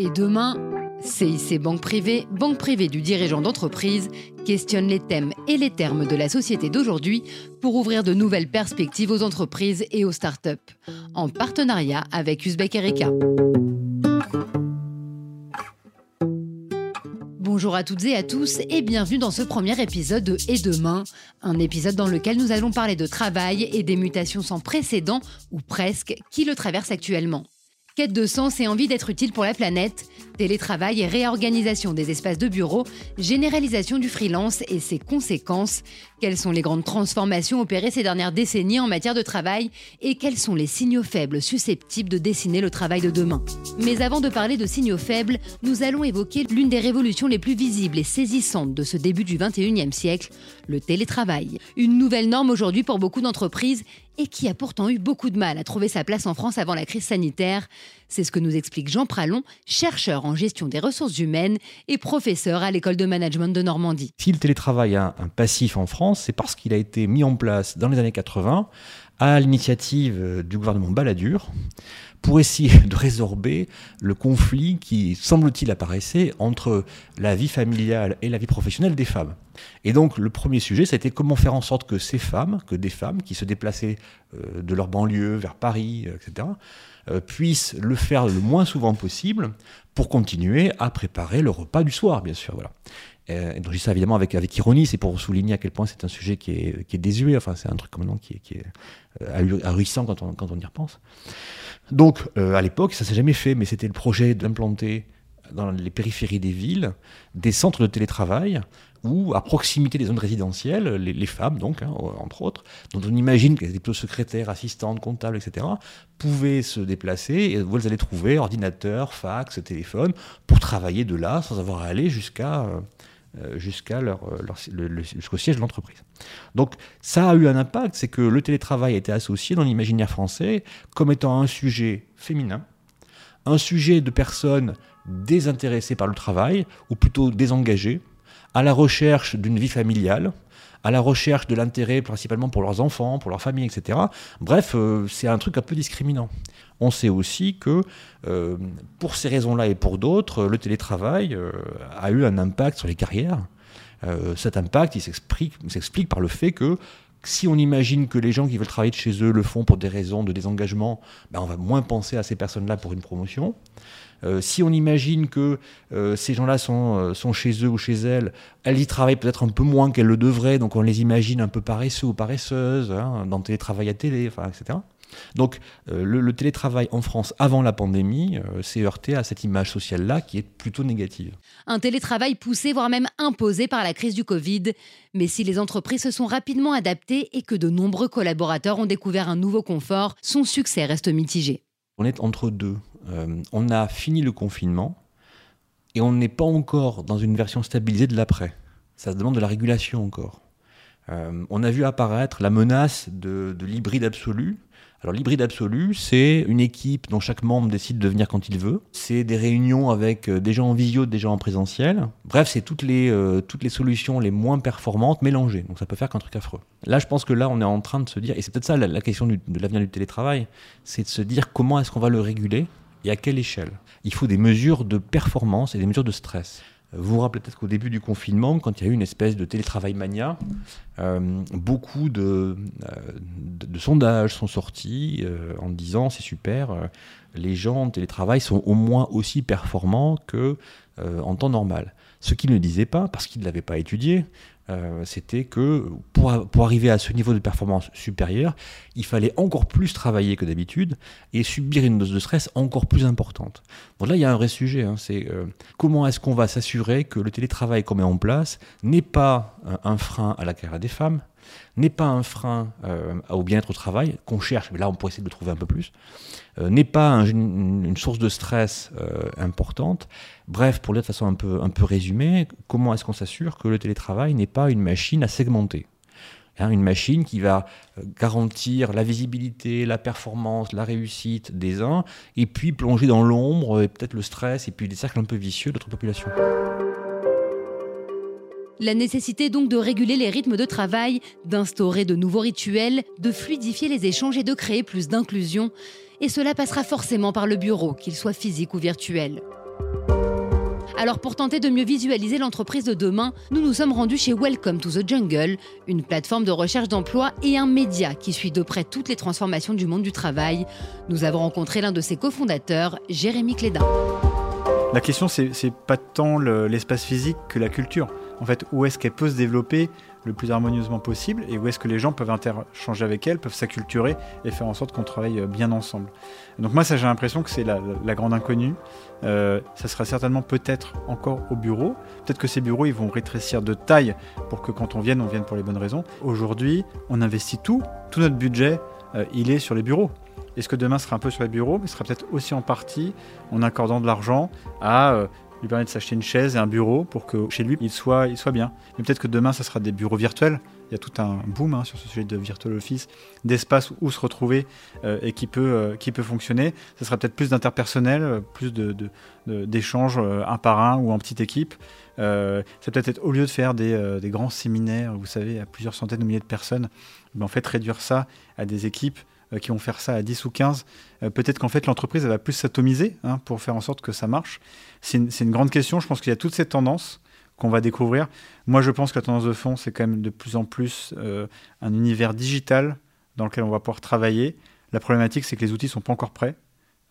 Et demain, CIC Banque Privée, banque privée du dirigeant d'entreprise, questionne les thèmes et les termes de la société d'aujourd'hui pour ouvrir de nouvelles perspectives aux entreprises et aux startups, en partenariat avec Uzbek Erika. Bonjour à toutes et à tous et bienvenue dans ce premier épisode de Et demain, un épisode dans lequel nous allons parler de travail et des mutations sans précédent, ou presque, qui le traversent actuellement. Quête de sens et envie d'être utile pour la planète, télétravail et réorganisation des espaces de bureau, généralisation du freelance et ses conséquences, quelles sont les grandes transformations opérées ces dernières décennies en matière de travail et quels sont les signaux faibles susceptibles de dessiner le travail de demain? Mais avant de parler de signaux faibles, nous allons évoquer l'une des révolutions les plus visibles et saisissantes de ce début du 21e siècle, le télétravail. Une nouvelle norme aujourd'hui pour beaucoup d'entreprises et qui a pourtant eu beaucoup de mal à trouver sa place en France avant la crise sanitaire. C'est ce que nous explique Jean Pralon, chercheur en gestion des ressources humaines et professeur à l'école de management de Normandie. Si le télétravail a un passif en France, c'est parce qu'il a été mis en place dans les années 80 à l'initiative du gouvernement Balladur pour essayer de résorber le conflit qui, semble-t-il, apparaissait entre la vie familiale et la vie professionnelle des femmes. Et donc le premier sujet, c'était comment faire en sorte que ces femmes, que des femmes qui se déplaçaient euh, de leur banlieue vers Paris, euh, etc., euh, puissent le faire le moins souvent possible pour continuer à préparer le repas du soir, bien sûr. Voilà. Et donc je dis ça évidemment avec, avec ironie, c'est pour souligner à quel point c'est un sujet qui est, qui est désuet, enfin c'est un truc comme qui est, qui est ahurissant quand on, quand on y repense. Donc à l'époque, ça s'est jamais fait, mais c'était le projet d'implanter dans les périphéries des villes des centres de télétravail où, à proximité des zones résidentielles, les, femmes, donc, hein, entre autres, dont on imagine qu'elles étaient plutôt secrétaires, assistantes, comptables, etc., pouvaient se déplacer et où elles allaient trouver ordinateur, fax, téléphone, pour travailler de là sans avoir à aller jusqu'à euh, euh, leur, jusqu'au siège de l'entreprise. Donc ça a eu un impact, c'est que le télétravail a été associé dans l'imaginaire français comme étant un sujet féminin, un sujet de personnes désintéressées par le travail, ou plutôt désengagées, à la recherche d'une vie familiale, à la recherche de l'intérêt principalement pour leurs enfants, pour leur famille, etc. Bref, euh, c'est un truc un peu discriminant. On sait aussi que euh, pour ces raisons-là et pour d'autres, le télétravail euh, a eu un impact sur les carrières. cet impact, il s'explique par le fait que si on imagine que les gens qui veulent travailler de chez eux le font pour des raisons de désengagement, ben on va moins penser à ces personnes-là pour une promotion. Euh, si on imagine que euh, ces gens-là sont, euh, sont chez eux ou chez elles, elles y travaillent peut-être un peu moins qu'elles le devraient, donc on les imagine un peu paresseux ou paresseuses, hein, dans le télétravail à télé, etc. Donc le, télétravail en France avant la pandémie s'est heurté à cette image sociale-là qui est plutôt négative. Un télétravail poussé, voire même imposé par la crise du Covid. Mais si les entreprises se sont rapidement adaptées et que de nombreux collaborateurs ont découvert un nouveau confort, son succès reste mitigé. On est entre deux. Euh, on a fini le confinement et on n'est pas encore dans une version stabilisée de l'après. Ça se demande de la régulation encore. Euh, on a vu apparaître la menace de, l'hybride absolu. Alors l'hybride absolu, c'est une équipe dont chaque membre décide de venir quand il veut. C'est des réunions avec euh, des gens en visio, des gens en présentiel. Bref, c'est toutes les, toutes les solutions les moins performantes mélangées. Donc ça peut faire qu'un truc affreux. Là, je pense que là, on est en train de se dire, et c'est peut-être ça la, question de l'avenir du télétravail, c'est de se dire comment est-ce qu'on va le réguler et à quelle échelle? Il faut des mesures de performance et des mesures de stress. Vous vous rappelez peut-être qu'au début du confinement, quand il y a eu une espèce de télétravail mania, euh, beaucoup de, euh, de, sondages sont sortis euh, en disant c'est super, les gens en télétravail sont au moins aussi performants que en temps normal. Ce qu'ils ne disaient pas, parce qu'ils ne l'avaient pas étudié, euh, c'était que pour, arriver à ce niveau de performance supérieur, il fallait encore plus travailler que d'habitude et subir une dose de stress encore plus importante. Donc là, il y a un vrai sujet, hein, c'est euh, comment est-ce qu'on va s'assurer que le télétravail qu'on met en place n'est pas un frein à la carrière des femmes, n'est pas un frein euh, au bien-être au travail, qu'on cherche, mais là on pourrait essayer de le trouver un peu plus, euh, n'est pas une, source de stress euh, importante. Bref, pour le dire de façon un peu, un peu résumée, comment est-ce qu'on s'assure que le télétravail n'est pas une machine à segmenter hein, une machine qui va garantir la visibilité, la performance, la réussite des uns, et puis plonger dans l'ombre, et peut-être le stress, et puis des cercles un peu vicieux d'autres populations. La nécessité donc de réguler les rythmes de travail, d'instaurer de nouveaux rituels, de fluidifier les échanges et de créer plus d'inclusion. Et cela passera forcément par le bureau, qu'il soit physique ou virtuel. Alors pour tenter de mieux visualiser l'entreprise de demain, nous nous sommes rendus chez Welcome to the Jungle, une plateforme de recherche d'emploi et un média qui suit de près toutes les transformations du monde du travail. Nous avons rencontré l'un de ses cofondateurs, Jérémy Clédin. La question, c'est pas tant l'espace physique que la culture. En fait, où est-ce qu'elle peut se développer le plus harmonieusement possible et où est-ce que les gens peuvent interchanger avec elle, peuvent s'acculturer et faire en sorte qu'on travaille bien ensemble? Donc moi, ça, j'ai l'impression que c'est la, grande inconnue. Euh, ça sera certainement peut-être encore au bureau. Peut-être que ces bureaux, ils vont rétrécir de taille pour que quand on vienne, on vienne pour les bonnes raisons. Aujourd'hui, on investit tout, tout notre budget, euh, il est sur les bureaux. Est-ce que demain sera un peu sur les bureaux, mais sera peut-être aussi en partie en accordant de l'argent à euh, lui permettre de s'acheter une chaise et un bureau pour que chez lui, il soit, il soit bien. Mais peut-être que demain, ça sera des bureaux virtuels. Il y a tout un boom hein, sur ce sujet de virtual office, d'espace où se retrouver euh, et qui peut, euh, qui peut fonctionner. Ce sera peut-être plus d'interpersonnel, plus d'échanges de, un par un ou en petite équipe. ça peut être au lieu de faire des, des, grands séminaires, vous savez, à plusieurs centaines de milliers de personnes, ben, en fait réduire ça à des équipes euh, qui vont faire ça à 10 ou 15, euh, peut-être qu'en fait l'entreprise va plus s'atomiser hein, pour faire en sorte que ça marche. C'est une, grande question. Je pense qu'il y a toutes ces tendances qu'on va découvrir. Moi, je pense que la tendance de fond, c'est quand même de plus en plus euh, un univers digital dans lequel on va pouvoir travailler. La problématique, c'est que les outils ne sont pas encore prêts,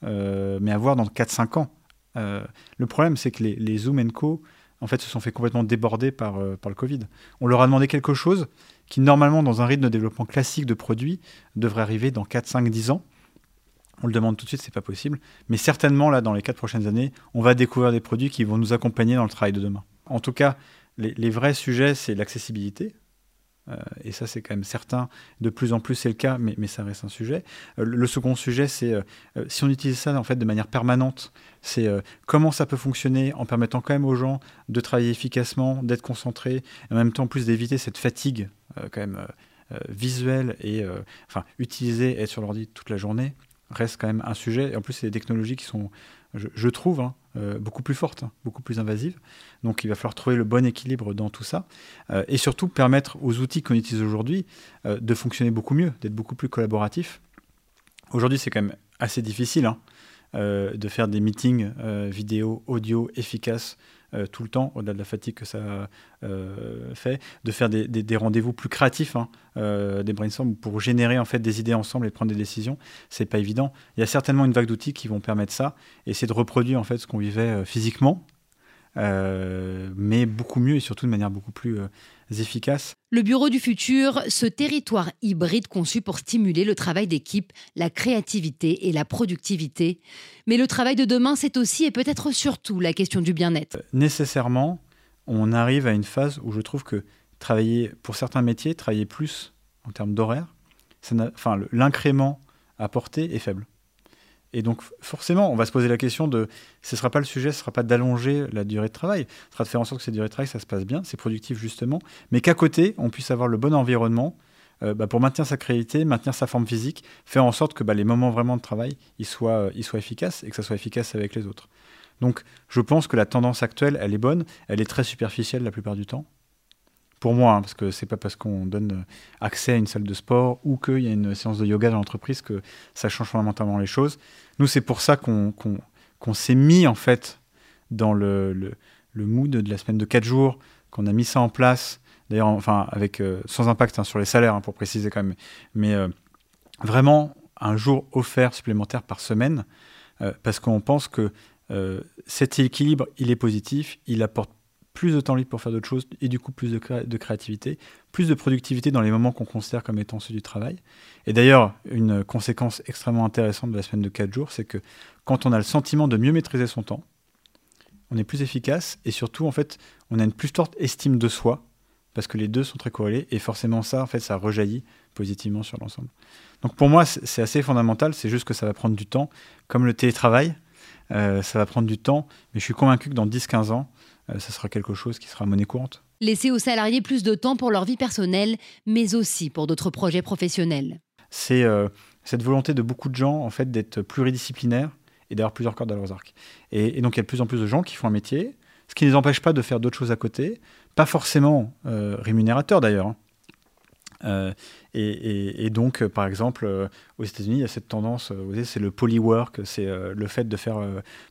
mais à voir dans 4-5 ans. le problème, c'est que les, les Zoom Co en fait, se sont fait complètement déborder par, euh, par le Covid. On leur a demandé quelque chose qui, normalement, dans un rythme de développement classique de produits, devrait arriver dans 4, 5, 10 ans. On le demande tout de suite, c'est pas possible. Mais certainement, là, dans les 4 prochaines années, on va découvrir des produits qui vont nous accompagner dans le travail de demain. En tout cas, les vrais sujets, c'est l'accessibilité. Euh, et ça, c'est quand même certain. De plus en plus, c'est le cas, mais, ça reste un sujet. Euh, le second sujet, c'est euh, si on utilise ça en fait de manière permanente, c'est comment ça peut fonctionner en permettant quand même aux gens de travailler efficacement, d'être concentrés, et en même temps plus d'éviter cette fatigue quand même visuelle et enfin utiliser, être sur l'ordi toute la journée reste quand même un sujet. Et en plus, c'est des technologies qui sont, je, trouve, hein, euh, beaucoup plus forte, hein, beaucoup plus invasive. Donc il va falloir trouver le bon équilibre dans tout ça. Euh, et surtout permettre aux outils qu'on utilise aujourd'hui euh, de fonctionner beaucoup mieux, d'être beaucoup plus collaboratifs. Aujourd'hui, c'est quand même assez difficile hein, de faire des meetings vidéo, audio efficaces tout le temps, au-delà de la fatigue que ça euh, fait, de faire des, rendez-vous plus créatifs, hein, euh, des brainstorms pour générer en fait des idées ensemble et prendre des décisions. C'est pas évident. Il y a certainement une vague d'outils qui vont permettre ça, et c'est de reproduire en fait ce qu'on vivait physiquement, mais beaucoup mieux et surtout de manière beaucoup plus efficaces. Le Bureau du futur, ce territoire hybride conçu pour stimuler le travail d'équipe, la créativité et la productivité. Mais le travail de demain, c'est aussi et peut-être surtout la question du bien-être. Euh, nécessairement, on arrive à une phase où je trouve que travailler, pour certains métiers, travailler plus en termes d'horaire, enfin, l'incrément apporté est faible. Et donc, forcément, on va se poser la question de ce ne sera pas le sujet, ce ne sera pas d'allonger la durée de travail, ce sera de faire en sorte que cette durée de travail, ça se passe bien, c'est productif justement, mais qu'à côté, on puisse avoir le bon environnement euh, bah, pour maintenir sa créativité, maintenir sa forme physique, faire en sorte que bah, les moments vraiment de travail, ils soient, euh, ils soient efficaces et que ça soit efficace avec les autres. Donc, je pense que la tendance actuelle, elle est bonne, elle est très superficielle la plupart du temps pour moi, hein, parce que c'est pas parce qu'on donne accès à une salle de sport ou qu'il y a une séance de yoga dans l'entreprise que ça change fondamentalement les choses. Nous, c'est pour ça qu'on s'est mis en fait dans le, mood de la semaine de 4 jours, qu'on a mis ça en place, d'ailleurs, enfin, avec, euh, sans impact hein, sur les salaires, hein, pour préciser quand même, mais euh, vraiment un jour offert supplémentaire par semaine, euh, parce qu'on pense que cet équilibre, il est positif, il apporte plus de temps libre pour faire d'autres choses et du coup plus de, créativité, plus de productivité dans les moments qu'on considère comme étant ceux du travail. Et d'ailleurs, une conséquence extrêmement intéressante de la semaine de 4 jours, c'est que quand on a le sentiment de mieux maîtriser son temps, on est plus efficace et surtout, en fait, on a une plus forte estime de soi parce que les deux sont très corrélés et forcément ça, en fait, ça rejaillit positivement sur l'ensemble. Donc pour moi, c'est assez fondamental, c'est juste que ça va prendre du temps, comme le télétravail, euh, ça va prendre du temps, mais je suis convaincu que dans 10-15 ans, ça sera quelque chose qui sera monnaie courante. Laisser aux salariés plus de temps pour leur vie personnelle, mais aussi pour d'autres projets professionnels. C'est euh, cette volonté de beaucoup de gens en fait d'être pluridisciplinaires et d'avoir plusieurs cordes à leurs arcs. Et, donc il y a de plus en plus de gens qui font un métier, ce qui ne les empêche pas de faire d'autres choses à côté, pas forcément euh, rémunérateurs d'ailleurs. Hein. Euh, et, donc, par exemple, aux États-Unis, il y a cette tendance, c'est le polywork, c'est le fait de faire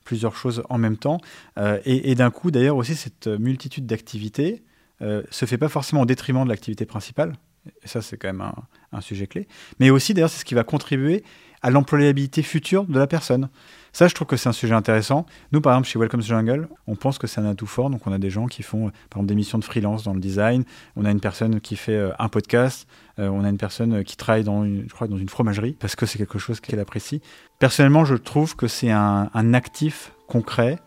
plusieurs choses en même temps. et, d'un coup, d'ailleurs, aussi, cette multitude d'activités se fait pas forcément au détriment de l'activité principale. Et ça, c'est quand même un, sujet clé. Mais aussi, d'ailleurs, c'est ce qui va contribuer à l'employabilité future de la personne. Ça, je trouve que c'est un sujet intéressant. Nous, par exemple, chez Welcome to Jungle, on pense que c'est un atout fort. Donc, on a des gens qui font, par exemple, des missions de freelance dans le design. On a une personne qui fait euh, un podcast. Euh, on a une personne qui travaille dans une, je crois, dans une fromagerie parce que c'est quelque chose qu'elle apprécie. Personnellement, je trouve que c'est un, actif concret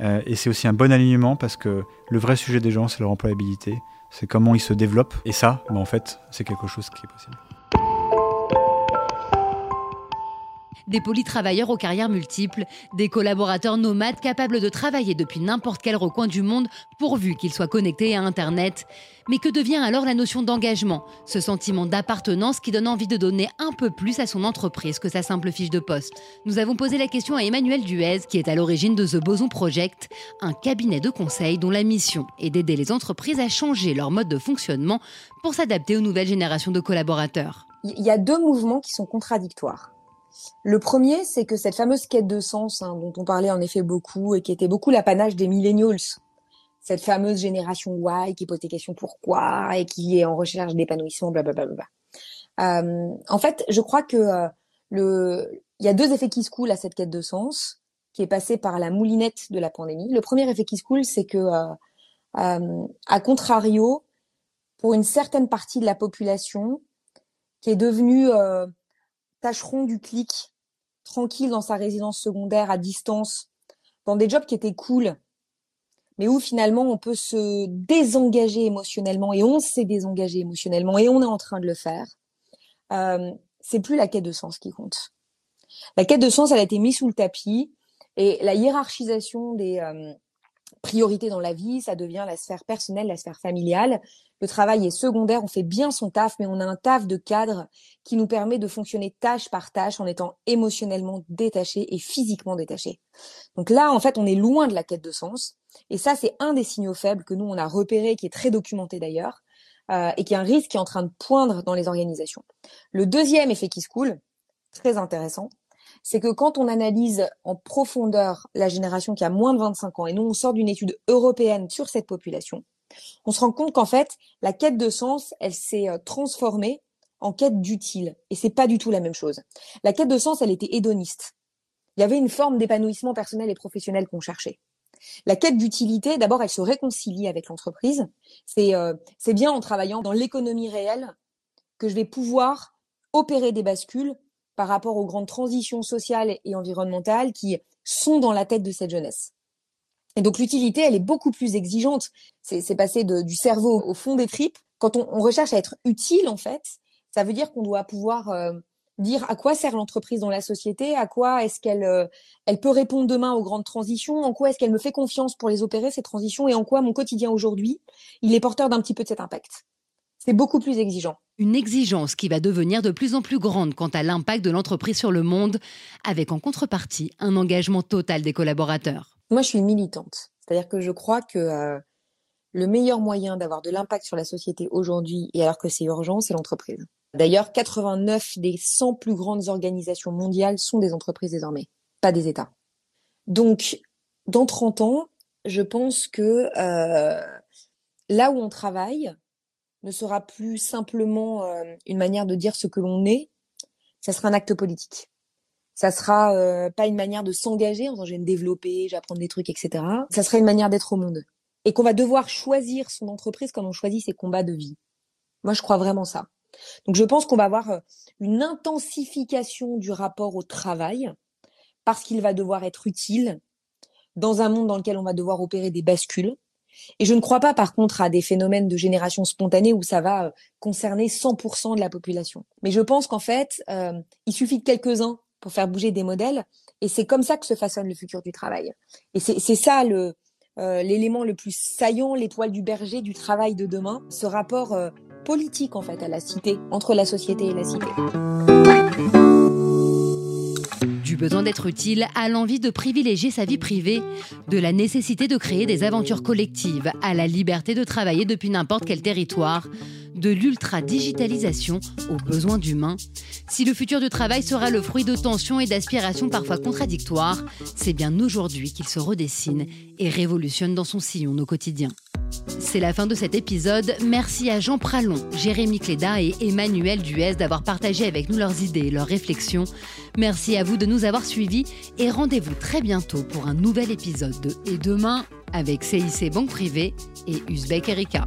euh, et c'est aussi un bon alignement parce que le vrai sujet des gens, c'est leur employabilité. C'est comment ils se développent. Et ça, ben, en fait, c'est quelque chose qui est possible. Des polytravailleurs aux carrières multiples, des collaborateurs nomades capables de travailler depuis n'importe quel recoin du monde pourvu qu'ils soient connectés à Internet. Mais que devient alors la notion d'engagement, ce sentiment d'appartenance qui donne envie de donner un peu plus à son entreprise que sa simple fiche de poste Nous avons posé la question à Emmanuel Duez, qui est à l'origine de The Boson Project, un cabinet de conseil dont la mission est d'aider les entreprises à changer leur mode de fonctionnement pour s'adapter aux nouvelles générations de collaborateurs. Il y a deux mouvements qui sont contradictoires. Le premier, c'est que cette fameuse quête de sens, hein, dont on parlait en effet beaucoup et qui était beaucoup l'apanage des millennials, cette fameuse génération Y qui pose des questions pourquoi et qui est en recherche d'épanouissement, blablabla. Euh, en fait, je crois que euh, le, il y a deux effets qui se coulent à cette quête de sens, qui est passée par la moulinette de la pandémie. Le premier effet qui se coule, c'est que, euh, euh à contrario, pour une certaine partie de la population qui est devenue euh, tâcheron du clic, tranquille dans sa résidence secondaire à distance, dans des jobs qui étaient cool, mais où finalement on peut se désengager émotionnellement et on s'est désengagé émotionnellement et on est en train de le faire. Euh, c'est plus la quête de sens qui compte. La quête de sens, elle a été mise sous le tapis et la hiérarchisation des euh, priorités dans la vie, ça devient la sphère personnelle, la sphère familiale le travail est secondaire, on fait bien son taf, mais on a un taf de cadre qui nous permet de fonctionner tâche par tâche en étant émotionnellement détaché et physiquement détaché. Donc là, en fait, on est loin de la quête de sens. Et ça, c'est un des signaux faibles que nous, on a repéré, qui est très documenté d'ailleurs, euh, et qui est un risque qui est en train de poindre dans les organisations. Le deuxième effet qui se coule, très intéressant, c'est que quand on analyse en profondeur la génération qui a moins de 25 ans, et nous, on sort d'une étude européenne sur cette population, on se rend compte qu'en fait, la quête de sens, elle s'est euh, transformée en quête d'utile. Et c'est pas du tout la même chose. La quête de sens, elle était hédoniste. Il y avait une forme d'épanouissement personnel et professionnel qu'on cherchait. La quête d'utilité, d'abord, elle se réconcilie avec l'entreprise. C'est euh, c'est bien en travaillant dans l'économie réelle que je vais pouvoir opérer des bascules par rapport aux grandes transitions sociales et environnementales qui sont dans la tête de cette jeunesse. Et donc l'utilité, elle est beaucoup plus exigeante. C'est passer du cerveau au fond des tripes. Quand on, recherche à être utile, en fait, ça veut dire qu'on doit pouvoir euh, dire à quoi sert l'entreprise dans la société, à quoi est-ce qu'elle euh, elle peut répondre demain aux grandes transitions, en quoi est-ce qu'elle me fait confiance pour les opérer ces transitions et en quoi mon quotidien aujourd'hui, il est porteur d'un petit peu de cet impact. C'est beaucoup plus exigeant. Une exigence qui va devenir de plus en plus grande quant à l'impact de l'entreprise sur le monde, avec en contrepartie un engagement total des collaborateurs. Moi, je suis militante. C'est-à-dire que je crois que euh, le meilleur moyen d'avoir de l'impact sur la société aujourd'hui, et alors que c'est urgent, c'est l'entreprise. D'ailleurs, 89 des 100 plus grandes organisations mondiales sont des entreprises désormais, pas des États. Donc, dans 30 ans, je pense que euh, là où on travaille ne sera plus simplement euh, une manière de dire ce que l'on est, ça sera un acte politique ça sera euh, pas une manière de s'engager en disant je vais me développer, j'apprends des trucs, etc. Ça sera une manière d'être au monde. Et qu'on va devoir choisir son entreprise comme on choisit ses combats de vie. Moi, je crois vraiment ça. Donc, je pense qu'on va avoir euh, une intensification du rapport au travail parce qu'il va devoir être utile dans un monde dans lequel on va devoir opérer des bascules. Et je ne crois pas, par contre, à des phénomènes de génération spontanée où ça va euh, concerner 100% de la population. Mais je pense qu'en fait, il suffit de quelques-uns pour faire bouger des modèles. Et c'est comme ça que se façonne le futur du travail. Et c'est ça le euh, l'élément le plus saillant, l'étoile du berger du travail de demain, ce rapport euh, politique en fait à la cité, entre la société et la cité. Du besoin d'être utile à l'envie de privilégier sa vie privée, de la nécessité de créer des aventures collectives à la liberté de travailler depuis n'importe quel territoire de l'ultra-digitalisation aux besoins d'humains. Si le futur du travail sera le fruit de tensions et d'aspirations parfois contradictoires, c'est bien aujourd'hui qu'il se redessine et révolutionne dans son sillon au quotidien. C'est la fin de cet épisode. Merci à Jean Pralon, Jérémy Cléda et Emmanuel Duez d'avoir partagé avec nous leurs idées et leurs réflexions. Merci à vous de nous avoir suivis et rendez-vous très bientôt pour un nouvel épisode de Et demain avec CIC Banque Privée et Uzbek Erika.